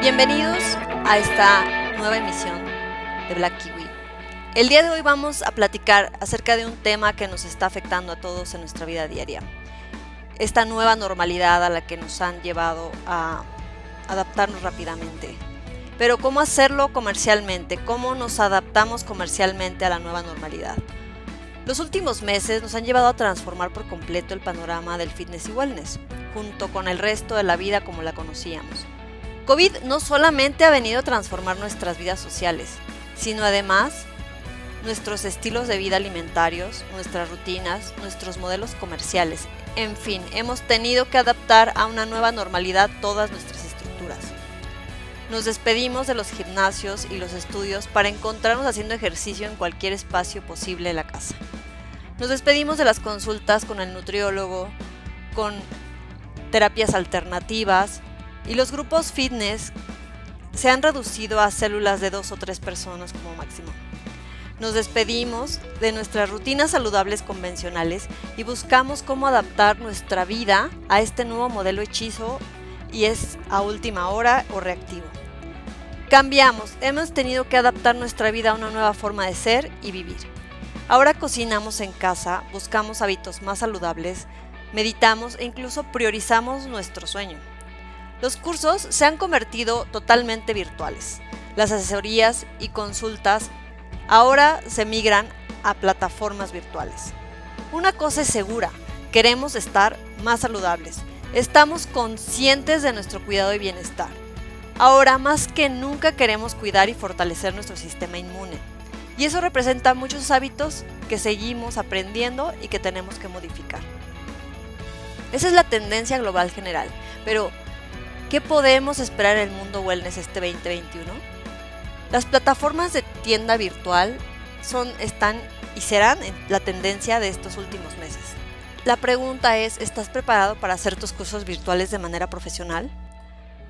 Bienvenidos a esta nueva emisión de Black Kiwi. El día de hoy vamos a platicar acerca de un tema que nos está afectando a todos en nuestra vida diaria. Esta nueva normalidad a la que nos han llevado a adaptarnos rápidamente. Pero ¿cómo hacerlo comercialmente? ¿Cómo nos adaptamos comercialmente a la nueva normalidad? Los últimos meses nos han llevado a transformar por completo el panorama del fitness y wellness, junto con el resto de la vida como la conocíamos. COVID no solamente ha venido a transformar nuestras vidas sociales, sino además nuestros estilos de vida alimentarios, nuestras rutinas, nuestros modelos comerciales. En fin, hemos tenido que adaptar a una nueva normalidad todas nuestras estructuras. Nos despedimos de los gimnasios y los estudios para encontrarnos haciendo ejercicio en cualquier espacio posible de la casa. Nos despedimos de las consultas con el nutriólogo, con terapias alternativas, y los grupos fitness se han reducido a células de dos o tres personas como máximo. Nos despedimos de nuestras rutinas saludables convencionales y buscamos cómo adaptar nuestra vida a este nuevo modelo hechizo y es a última hora o reactivo. Cambiamos, hemos tenido que adaptar nuestra vida a una nueva forma de ser y vivir. Ahora cocinamos en casa, buscamos hábitos más saludables, meditamos e incluso priorizamos nuestro sueño. Los cursos se han convertido totalmente virtuales. Las asesorías y consultas ahora se migran a plataformas virtuales. Una cosa es segura, queremos estar más saludables. Estamos conscientes de nuestro cuidado y bienestar. Ahora más que nunca queremos cuidar y fortalecer nuestro sistema inmune. Y eso representa muchos hábitos que seguimos aprendiendo y que tenemos que modificar. Esa es la tendencia global general, pero ¿Qué podemos esperar en el mundo wellness este 2021? Las plataformas de tienda virtual son, están y serán la tendencia de estos últimos meses. La pregunta es, ¿estás preparado para hacer tus cursos virtuales de manera profesional?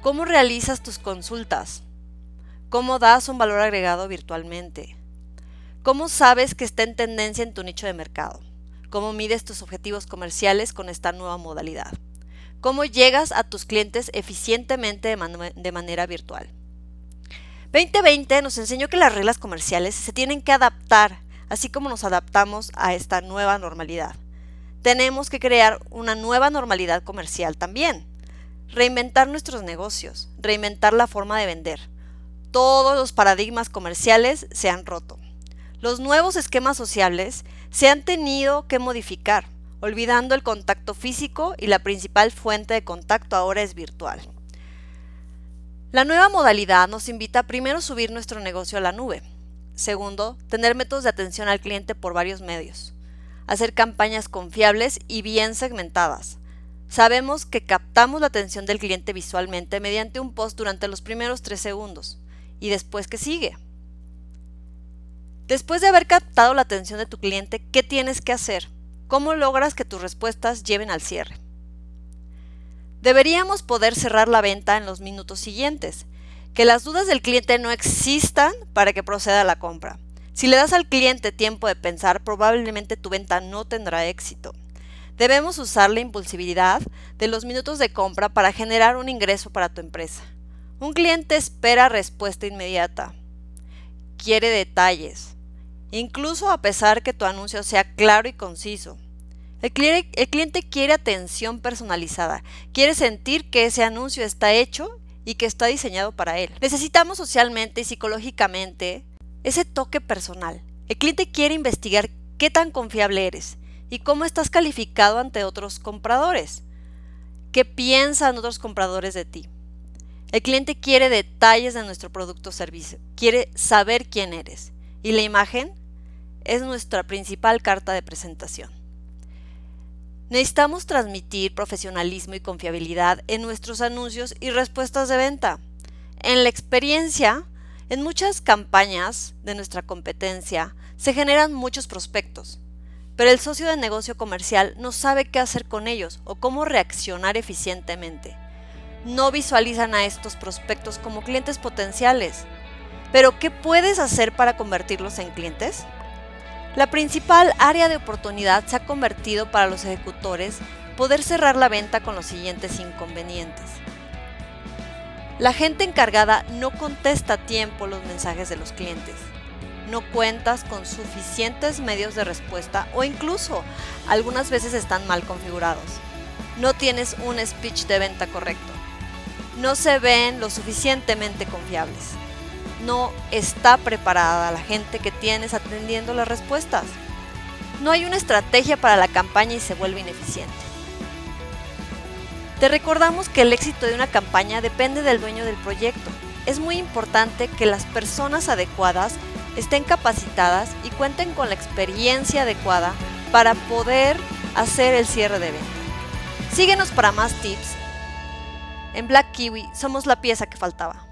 ¿Cómo realizas tus consultas? ¿Cómo das un valor agregado virtualmente? ¿Cómo sabes que está en tendencia en tu nicho de mercado? ¿Cómo mides tus objetivos comerciales con esta nueva modalidad? Cómo llegas a tus clientes eficientemente de, manera virtual. 2020 nos enseñó que las reglas comerciales se tienen que adaptar, así como nos adaptamos a esta nueva normalidad. Tenemos que crear una nueva normalidad comercial también. Reinventar nuestros negocios, reinventar la forma de vender. Todos los paradigmas comerciales se han roto. Los nuevos esquemas sociales se han tenido que modificar olvidando el contacto físico y la principal fuente de contacto ahora es virtual. La nueva modalidad nos invita a primero subir nuestro negocio a la nube. Segundo, tener métodos de atención al cliente por varios medios. Hacer campañas confiables y bien segmentadas. Sabemos que captamos la atención del cliente visualmente mediante un post durante los primeros tres segundos. ¿Y después qué sigue? Después de haber captado la atención de tu cliente, ¿qué tienes que hacer? ¿Cómo logras que tus respuestas lleven al cierre? Deberíamos poder cerrar la venta en los minutos siguientes, que las dudas del cliente no existan para que proceda la compra. Si le das al cliente tiempo de pensar, probablemente tu venta no tendrá éxito. Debemos usar la impulsividad de los minutos de compra para generar un ingreso para tu empresa. Un cliente espera respuesta inmediata. Quiere detalles incluso a pesar que tu anuncio sea claro y conciso. El, cliente quiere atención personalizada, quiere sentir que ese anuncio está hecho y que está diseñado para él. Necesitamos socialmente y psicológicamente ese toque personal. El cliente quiere investigar qué tan confiable eres y cómo estás calificado ante otros compradores. ¿Qué piensan otros compradores de ti? El cliente quiere detalles de nuestro producto o servicio, quiere saber quién eres. Y la imagen es nuestra principal carta de presentación. Necesitamos transmitir profesionalismo y confiabilidad en nuestros anuncios y respuestas de venta. En la experiencia, en muchas campañas de nuestra competencia se generan muchos prospectos, pero el socio de negocio comercial no sabe qué hacer con ellos o cómo reaccionar eficientemente. No visualizan a estos prospectos como clientes potenciales. Pero, ¿qué puedes hacer para convertirlos en clientes? La principal área de oportunidad se ha convertido para los ejecutores poder cerrar la venta con los siguientes inconvenientes. La gente encargada no contesta a tiempo los mensajes de los clientes. No cuentas con suficientes medios de respuesta o incluso algunas veces están mal configurados. No tienes un speech de venta correcto. No se ven lo suficientemente confiables. No está preparada la gente que tienes atendiendo las respuestas. No hay una estrategia para la campaña y se vuelve ineficiente. Te recordamos que el éxito de una campaña depende del dueño del proyecto. Es muy importante que las personas adecuadas estén capacitadas y cuenten con la experiencia adecuada para poder hacer el cierre de venta. Síguenos para más tips. En Black Kiwi somos la pieza que faltaba.